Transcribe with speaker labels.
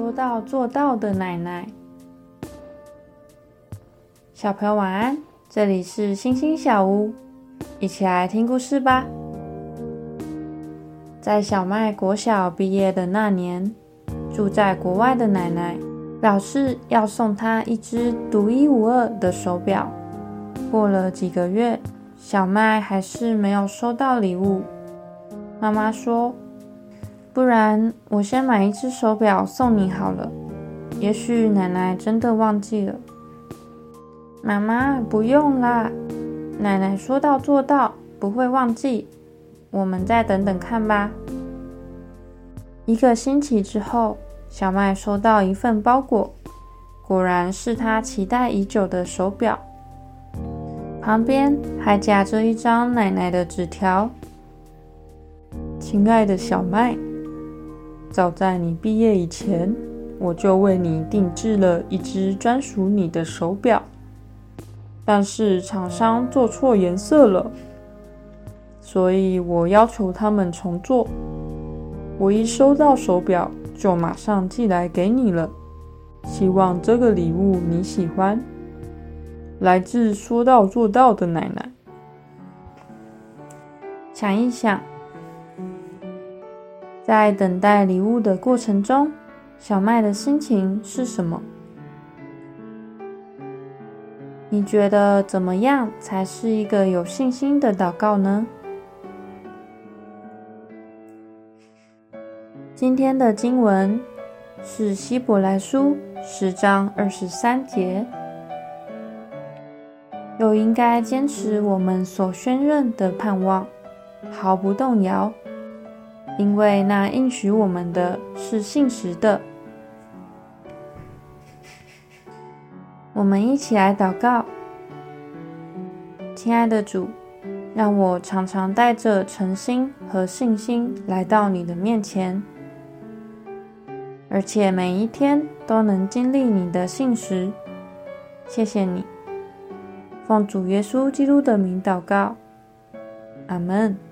Speaker 1: 说到做到的奶奶，小朋友晚安，这里是星星小屋，一起来听故事吧。在小麦国小毕业的那年，住在国外的奶奶表示要送她一只独一无二的手表。过了几个月，小麦还是没有收到礼物。妈妈说。不然，我先买一只手表送你好了。也许奶奶真的忘记了。妈妈，不用啦，奶奶说到做到，不会忘记。我们再等等看吧。一个星期之后，小麦收到一份包裹，果然是他期待已久的手表，旁边还夹着一张奶奶的纸条：“亲爱的小麦。”早在你毕业以前，我就为你定制了一只专属你的手表，但是厂商做错颜色了，所以我要求他们重做。我一收到手表，就马上寄来给你了，希望这个礼物你喜欢。来自说到做到的奶奶。想一想。在等待礼物的过程中，小麦的心情是什么？你觉得怎么样才是一个有信心的祷告呢？今天的经文是希伯来书十章二十三节，又应该坚持我们所宣认的盼望，毫不动摇。因为那应许我们的是信实的，我们一起来祷告。亲爱的主，让我常常带着诚心和信心来到你的面前，而且每一天都能经历你的信实。谢谢你，奉主耶稣基督的名祷告，阿门。